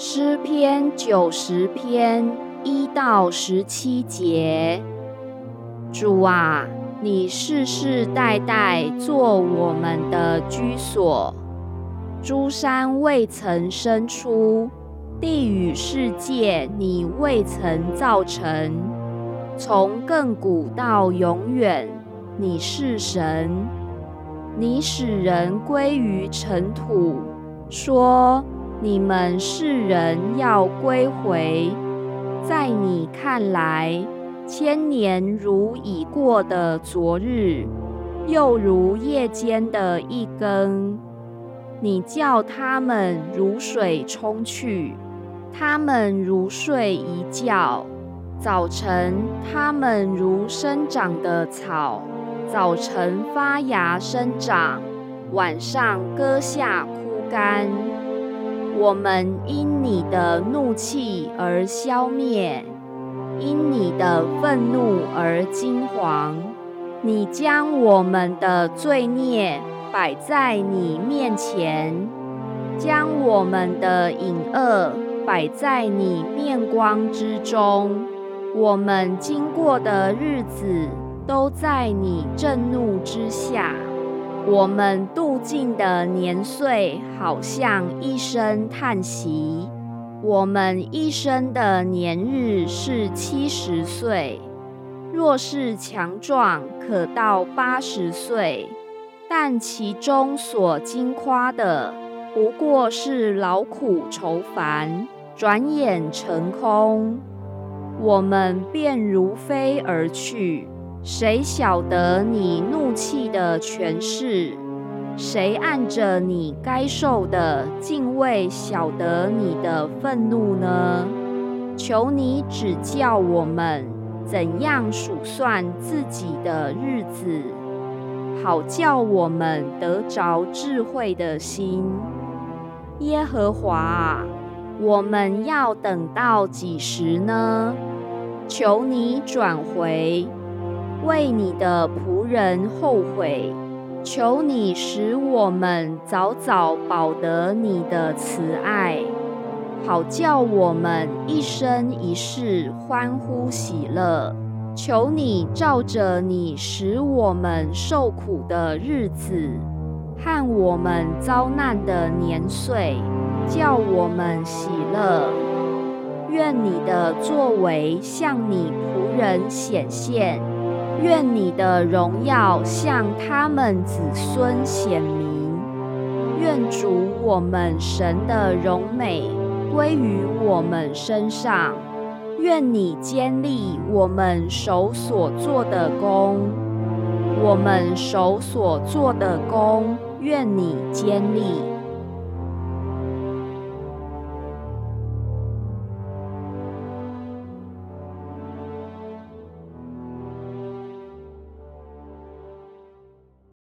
诗篇九十篇一到十七节。主啊，你世世代代做我们的居所，诸山未曾生出，地与世界你未曾造成。从亘古到永远，你是神。你使人归于尘土，说你们世人要归回。在你看来。千年如已过的昨日，又如夜间的一更。你叫他们如水冲去，他们如睡一觉。早晨，他们如生长的草，早晨发芽生长，晚上割下枯干。我们因你的怒气而消灭。因你的愤怒而惊惶，你将我们的罪孽摆在你面前，将我们的隐恶摆在你面光之中。我们经过的日子都在你震怒之下，我们度尽的年岁好像一声叹息。我们一生的年日是七十岁，若是强壮，可到八十岁，但其中所经夸的，不过是劳苦愁烦，转眼成空。我们便如飞而去，谁晓得你怒气的权势？谁按着你该受的敬畏晓得你的愤怒呢？求你指教我们怎样数算自己的日子，好叫我们得着智慧的心。耶和华啊，我们要等到几时呢？求你转回，为你的仆人后悔。求你使我们早早保得你的慈爱，好叫我们一生一世欢呼喜乐。求你照着你使我们受苦的日子和我们遭难的年岁，叫我们喜乐。愿你的作为向你仆人显现。愿你的荣耀向他们子孙显明。愿主我们神的荣美归于我们身上。愿你坚立我们手所做的功。我们手所做的功，愿你坚立。